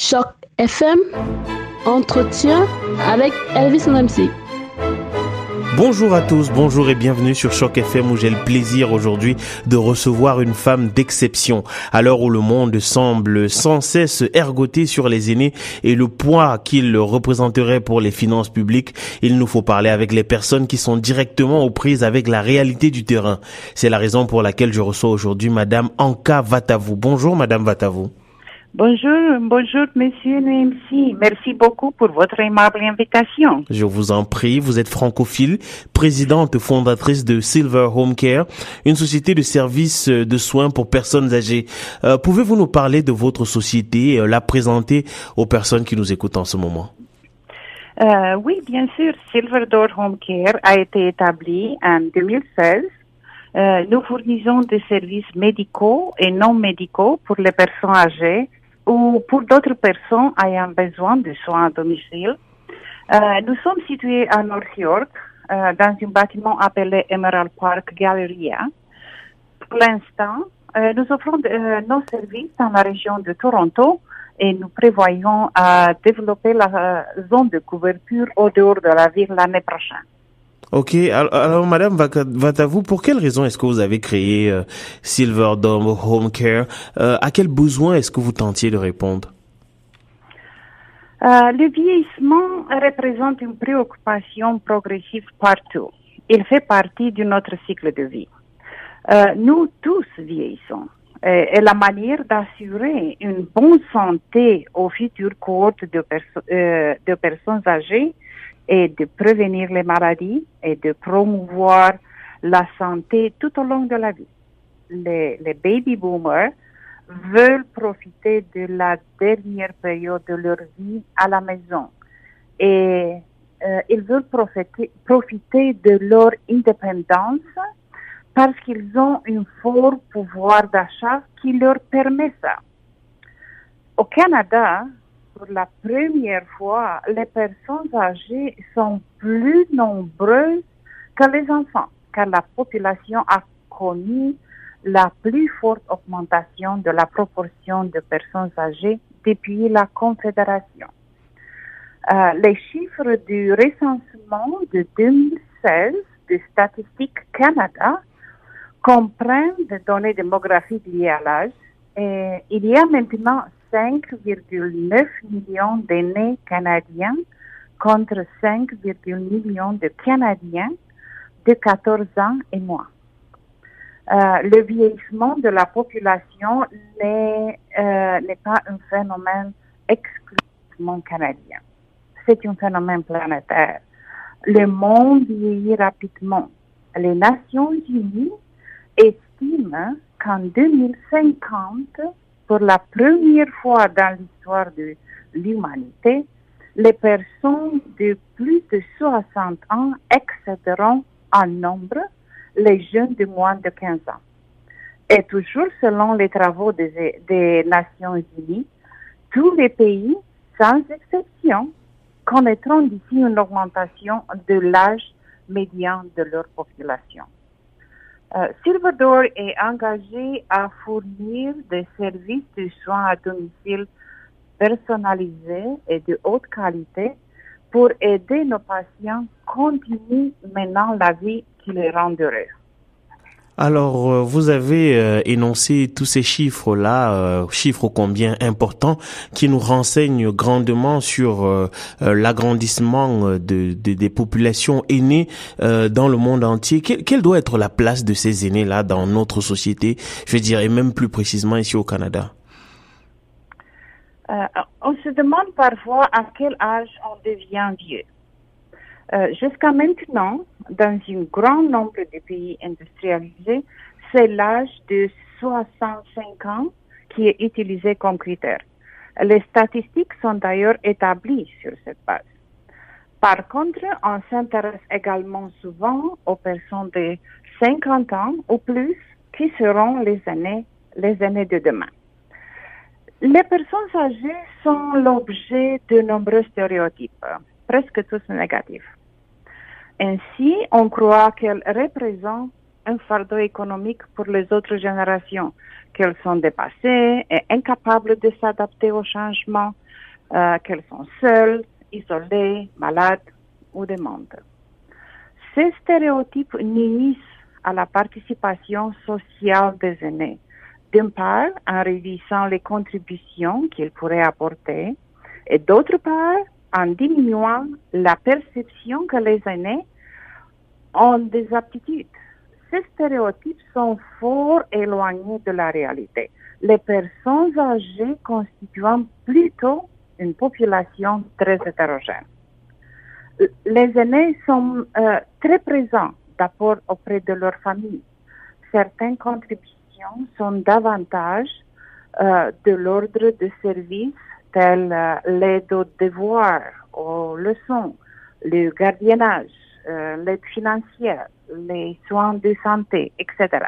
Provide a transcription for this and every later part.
Choc FM, entretien avec Elvis MC. Bonjour à tous, bonjour et bienvenue sur Choc FM où j'ai le plaisir aujourd'hui de recevoir une femme d'exception. À l'heure où le monde semble sans cesse ergoter sur les aînés et le poids qu'il représenterait pour les finances publiques, il nous faut parler avec les personnes qui sont directement aux prises avec la réalité du terrain. C'est la raison pour laquelle je reçois aujourd'hui Madame Anka Vatavou. Bonjour Madame Vatavou. Bonjour, bonjour, monsieur MC. Merci beaucoup pour votre aimable invitation. Je vous en prie, vous êtes francophile, présidente fondatrice de Silver Home Care, une société de services de soins pour personnes âgées. Euh, Pouvez-vous nous parler de votre société et euh, la présenter aux personnes qui nous écoutent en ce moment? Euh, oui, bien sûr. Silver Door Home Care a été établi en 2016. Euh, nous fournissons des services médicaux et non médicaux pour les personnes âgées ou pour d'autres personnes ayant besoin de soins à domicile. Euh, nous sommes situés à North York, euh, dans un bâtiment appelé Emerald Park Galleria. Pour l'instant, euh, nous offrons nos services dans la région de Toronto et nous prévoyons à développer la zone de couverture au dehors de la ville l'année prochaine. Ok, alors, alors, Madame Vatavou, pour quelle raison est-ce que vous avez créé euh, Silver Dome Home Care? Euh, À quel besoin est-ce que vous tentiez de répondre? Euh, le vieillissement représente une préoccupation progressive partout. Il fait partie de notre cycle de vie. Nous tous vieillissons. Et la manière d'assurer une bonne santé aux futures cohortes de personnes âgées est de prévenir les maladies et de promouvoir la santé tout au long de la vie. Les, les baby boomers veulent profiter de la dernière période de leur vie à la maison et euh, ils veulent profiter, profiter de leur indépendance parce qu'ils ont un fort pouvoir d'achat qui leur permet ça. Au Canada, pour la première fois, les personnes âgées sont plus nombreuses que les enfants, car la population a connu la plus forte augmentation de la proportion de personnes âgées depuis la Confédération. Euh, les chiffres du recensement de 2016 de Statistique Canada comprennent des données démographiques liées à l'âge et il y a maintenant 5,9 millions d'aînés canadiens contre 5,1 millions de Canadiens de 14 ans et moins. Euh, le vieillissement de la population n'est euh, n'est pas un phénomène exclusivement canadien. C'est un phénomène planétaire. Le monde vieillit rapidement. Les Nations Unies estiment qu'en 2050, pour la première fois dans l'histoire de l'humanité, les personnes de plus de 60 ans excéderont en nombre les jeunes de moins de 15 ans. Et toujours selon les travaux des, Nations Unies, tous les pays, sans exception, connaîtront d'ici une augmentation de l'âge médian de leur population. Euh, est engagé à fournir des services de soins à domicile personnalisés et de haute qualité pour aider nos patients continuer maintenant la vie qui les rend. Alors, euh, vous avez euh, énoncé tous ces chiffres-là, euh, chiffres combien importants, qui nous renseignent grandement sur l'agrandissement de, de- des populations aînées dans le monde entier. Quelle, doit être la place de ces aînés-là dans notre société, je et même plus précisément ici au Canada? Euh, on se demande parfois à quel âge on devient vieux. Euh, Jusqu'à maintenant, dans un grand nombre de pays industrialisés, c'est l'âge de 65 ans qui est utilisé comme critère. Les statistiques sont d'ailleurs établies sur cette base. Par contre, on s'intéresse également souvent aux personnes de 50 ans ou plus qui seront les années, les années de demain. Les personnes âgées sont l'objet de nombreux stéréotypes, presque tous négatifs. Ainsi, on croit qu'elles représentent un fardeau économique pour les autres générations, qu'elles sont dépassées et incapables de s'adapter au changement, euh, qu'elles sont seules, isolées, malades ou démentes. Ces stéréotypes nuisent à la participation sociale des aînés. D'une part, en réduisant les contributions qu'ils pourraient apporter, et d'autre part, en diminuant la perception que les aînés ont des aptitudes. Ces stéréotypes sont fort éloignés de la réalité. Les personnes âgées constituant plutôt une population très hétérogène. Les aînés sont euh, très présents d'abord auprès de leur famille. Certaines contributions sont davantage euh, de l'ordre de services tels euh, l'aide aux devoirs, aux leçons, le gardiennage, euh, l'aide financière, les soins de santé, etc.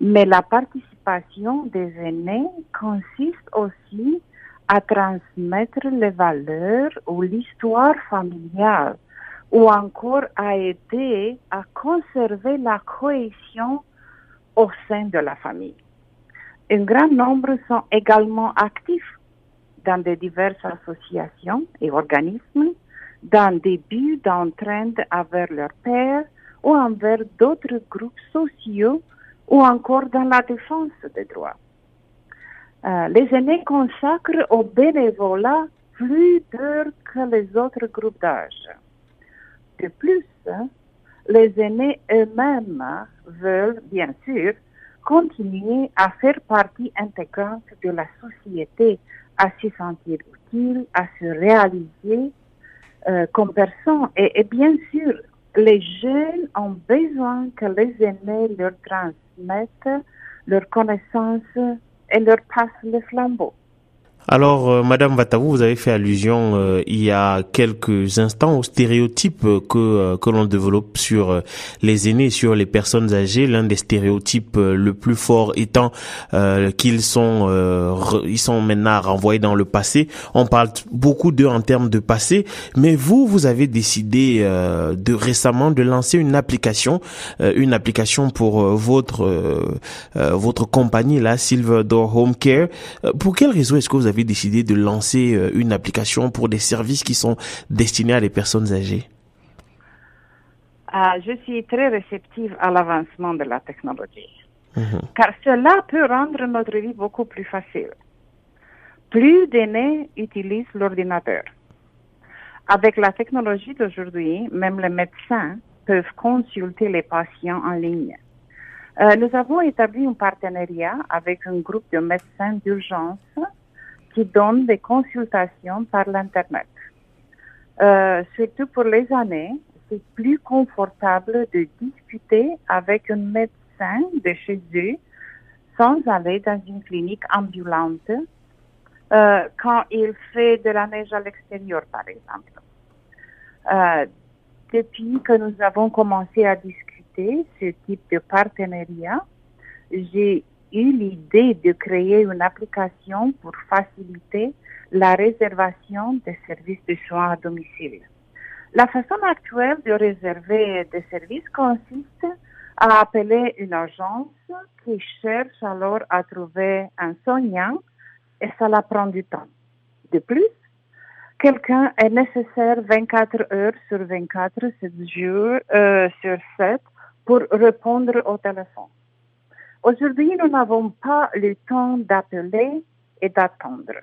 Mais la participation des aînés consiste aussi à transmettre les valeurs ou l'histoire familiale ou encore à aider à conserver la cohésion au sein de la famille. Un grand nombre sont également actifs dans de diverses associations et organismes, dans des buts d'entraide envers leur père ou envers d'autres groupes sociaux ou encore dans la défense des droits. Euh, les aînés consacrent au bénévolat plus d'heures que les autres groupes d'âge. De plus, les aînés eux-mêmes veulent bien sûr continuer à faire partie intégrante de la société, à se sentir utile, à se réaliser euh, comme personne. Et, et, bien sûr, les jeunes ont besoin que les aînés leur transmettent leurs connaissances et leur passent le flambeau. Alors, euh, Madame Vatavou, vous avez fait allusion euh, il y a quelques instants aux stéréotypes que euh, que l'on développe sur les aînés, sur les personnes âgées. L'un des stéréotypes le plus fort étant qu'ils sont ils sont maintenant renvoyés dans le passé. On parle beaucoup d'eux en termes de passé, mais vous, vous avez décidé de récemment de lancer une application, une application pour votre votre compagnie là, Silverdor Home Care. pour quelle raison est-ce que vous avez avez décidé de lancer euh, une application pour des services qui sont destinés à des personnes âgées ah, Je suis très réceptive à l'avancement de la technologie, mhm. car cela peut rendre notre vie beaucoup plus facile. Plus d'aînés utilisent l'ordinateur. Avec la technologie d'aujourd'hui, même les médecins peuvent consulter les patients en ligne. Euh, nous avons établi un partenariat avec un groupe de médecins d'urgence qui donne des consultations par l'Internet. Euh, surtout pour les années, c'est plus confortable de discuter avec un médecin de chez eux sans aller dans une clinique ambulante euh, quand il fait de la neige à l'extérieur, par exemple. Euh, depuis que nous avons commencé à discuter ce type de partenariat, j'ai eu l'idée de créer une application pour faciliter la réservation des services de soins à domicile. La façon actuelle de réserver des services consiste à appeler une agence qui cherche alors à trouver un soignant et cela prend du temps. De plus, quelqu'un est nécessaire 24 heures sur 24, 7 jours euh, sur 7 pour répondre au téléphone. Aujourd'hui, nous n'avons pas le temps d'appeler et d'attendre.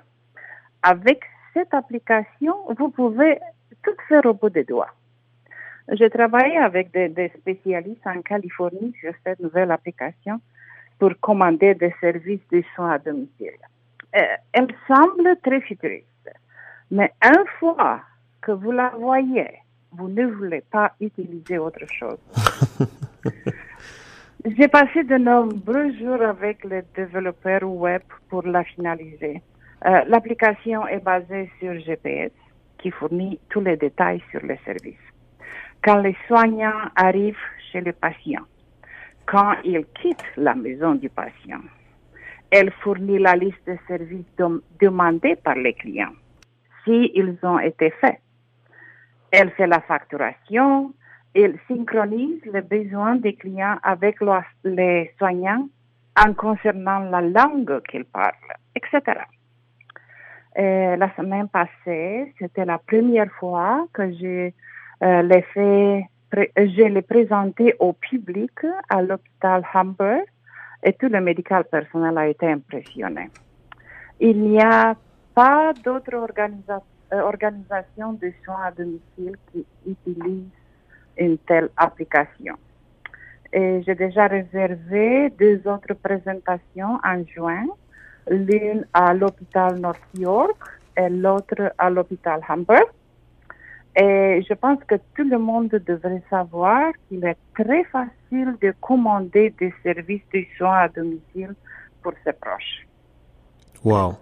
Avec cette application, vous pouvez tout faire au bout des doigts. J'ai travaillé avec des, spécialistes en Californie sur cette nouvelle application pour commander des services de soins à domicile. Euh, elle semble très futuriste, mais une fois que vous la voyez, vous ne voulez pas utiliser autre chose. J'ai passé de nombreux jours avec les développeurs web pour la finaliser. Euh, L'application est basée sur GPS qui fournit tous les détails sur le service. Quand les soignants arrivent chez le patient, quand ils quittent la maison du patient, elle fournit la liste de services demandés par les clients, s'ils ont été faits. Elle fait la facturation, Il synchronise les besoins des clients avec les soignants en concernant la langue qu'ils parlent, etc. Et la semaine passée, c'était la première fois que je euh, l'ai fait, je l'ai présenté au public à l'hôpital Hamburg et tout le médical personnel a été impressionné. Il n'y a pas d'autres euh, organisations de soins à domicile qui utilisent une telle application. Et j'ai déjà réservé deux autres présentations en juin, l'une à l'hôpital North York et l'autre à l'hôpital Hamburg. Et je pense que tout le monde devrait savoir qu'il est très facile de commander des services de soins à domicile pour ses proches. Wow.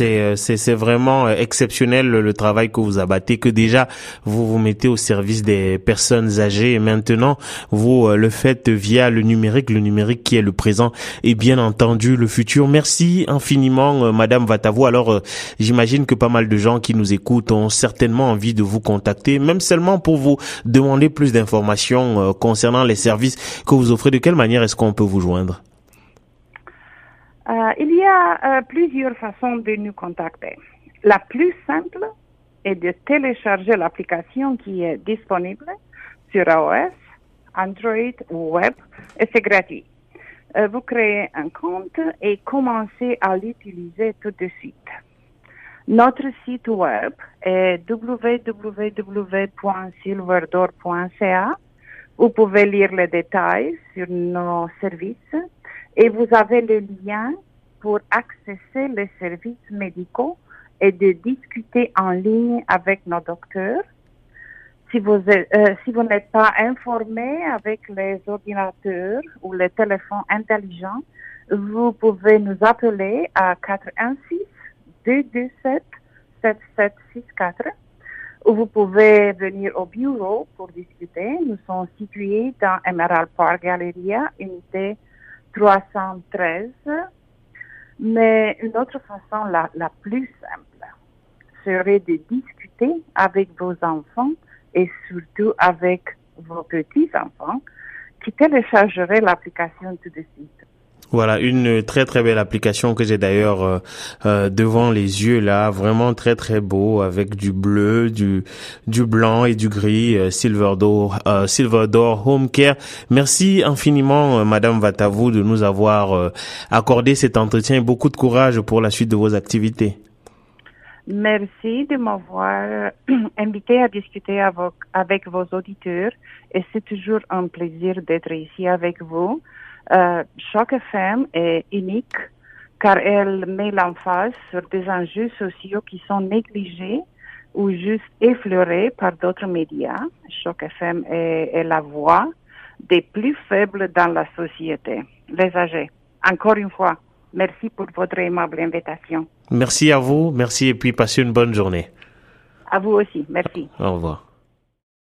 Euh, c'est c'est vraiment euh, exceptionnel le, travail que vous abattez que déjà vous vous mettez au service des personnes âgées. Et maintenant vous euh, le faites via le numérique. Le numérique qui est le présent et bien entendu le futur. Merci infiniment madame Vatavo alors j'imagine que pas mal de gens qui nous écoutent ont certainement envie de vous contacter même seulement pour vous demander plus d'informations concernant les services que vous offrez. De quelle manière est-ce qu'on peut vous joindre? Euh, il y a euh, plusieurs façons de nous contacter. La plus simple est de télécharger l'application qui est disponible sur iOS, Android ou web et c'est gratuit. Euh, vous créez un compte et commencez à l'utiliser tout de suite. Notre site web est www.silverdor.ca. Vous pouvez lire les détails sur nos services et vous avez le lien pour accéder les services médicaux et de discuter en ligne avec nos docteurs. Si vous, euh, si vous n'êtes pas informé avec les ordinateurs ou les téléphones intelligents, vous pouvez nous appeler à 416 227 7764 ou vous pouvez venir au bureau pour discuter. Nous sommes situés dans Emerald Park Galleria, unité 313. Mais une autre façon, la, plus simple, serait de discuter avec vos enfants et surtout avec vos petits-enfants qui téléchargeraient l'application tout de suite. Voilà, une très très belle application que j'ai d'ailleurs euh, euh, devant les yeux là, vraiment très très beau avec du bleu, du du blanc et du gris, euh, Silver Door, euh, Silver Home Care. Merci infiniment, Madame Vatavou, de nous avoir accordé cet entretien et beaucoup de courage pour la suite de vos activités. Merci de m'avoir invité à discuter avec, avec vos auditeurs et c'est toujours un plaisir d'être ici avec vous. Euh, chaque femme est unique car elle met l'emphase sur des enjeux sociaux qui sont négligés ou juste effleurés par d'autres médias. Chaque femme est, est, la voix des plus faibles dans la société, les âgés. Encore une fois, merci pour votre aimable invitation. Merci à vous, merci et puis passez une bonne journée. À vous aussi, merci. Au revoir.